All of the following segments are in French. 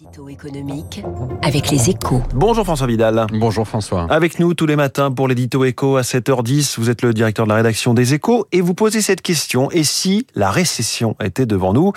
L'édito économique avec les échos. Bonjour François Vidal. Bonjour François. Avec nous tous les matins pour l'édito écho à 7h10. Vous êtes le directeur de la rédaction des échos et vous posez cette question. Et si la récession était devant nous?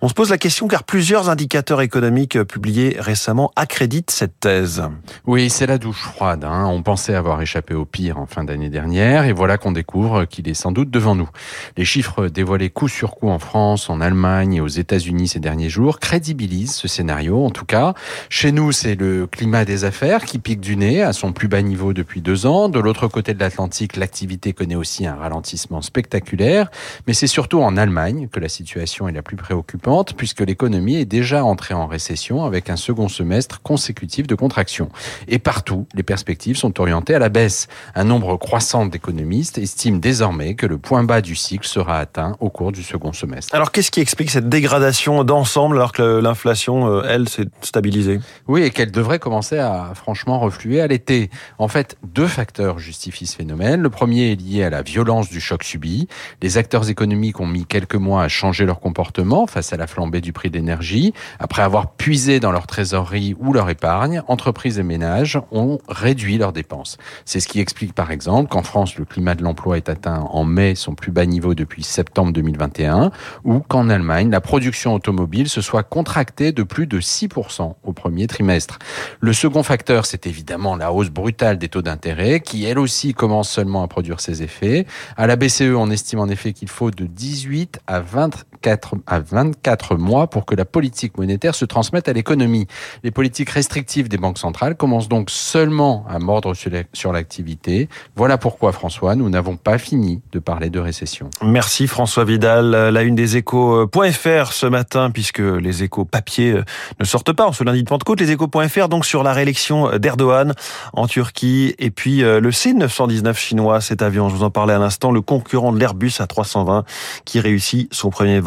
On se pose la question car plusieurs indicateurs économiques publiés récemment accréditent cette thèse. Oui, c'est la douche froide. Hein. On pensait avoir échappé au pire en fin d'année dernière et voilà qu'on découvre qu'il est sans doute devant nous. Les chiffres dévoilés coup sur coup en France, en Allemagne et aux États-Unis ces derniers jours crédibilisent ce scénario. En tout cas, chez nous, c'est le climat des affaires qui pique du nez à son plus bas niveau depuis deux ans. De l'autre côté de l'Atlantique, l'activité connaît aussi un ralentissement spectaculaire. Mais c'est surtout en Allemagne que la situation est la plus préoccupante puisque l'économie est déjà entrée en récession avec un second semestre consécutif de contraction. Et partout, les perspectives sont orientées à la baisse. Un nombre croissant d'économistes estiment désormais que le point bas du cycle sera atteint au cours du second semestre. Alors qu'est-ce qui explique cette dégradation d'ensemble alors que l'inflation, euh, elle, s'est stabilisée? Oui, et qu'elle devrait commencer à franchement refluer à l'été. En fait, deux facteurs justifient ce phénomène. Le premier est lié à la violence du choc subi. Les acteurs économiques ont mis quelques mois à changer leur comportement face à la flambée du prix d'énergie. Après avoir puisé dans leur trésorerie ou leur épargne, entreprises et ménages ont réduit leurs dépenses. C'est ce qui explique par exemple qu'en France, le climat de l'emploi est atteint en mai son plus bas niveau depuis septembre 2021 ou qu'en Allemagne, la production automobile se soit contractée de plus de 6% au premier trimestre. Le second facteur, c'est évidemment la hausse brutale des taux d'intérêt qui, elle aussi, commence seulement à produire ses effets. À la BCE, on estime en effet qu'il faut de 18 à 24, à 24 mois pour que la politique monétaire se transmette à l'économie. Les politiques restrictives des banques centrales commencent donc seulement à mordre sur l'activité. Voilà pourquoi, François, nous n'avons pas fini de parler de récession. Merci François Vidal. La une des échos.fr ce matin, puisque les échos papier euh, ne sortent pas en ce lundi de Pentecôte. Les échos.fr donc sur la réélection d'Erdogan en Turquie et puis euh, le C919 chinois, cet avion, je vous en parlais à l'instant, le concurrent de l'Airbus A320 qui réussit son premier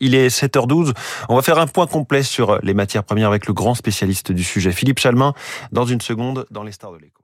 Il est 7h12. On va faire un point complet sur les matières premières avec le grand spécialiste du sujet, Philippe Chalmin, dans une seconde dans les stars de l'écho.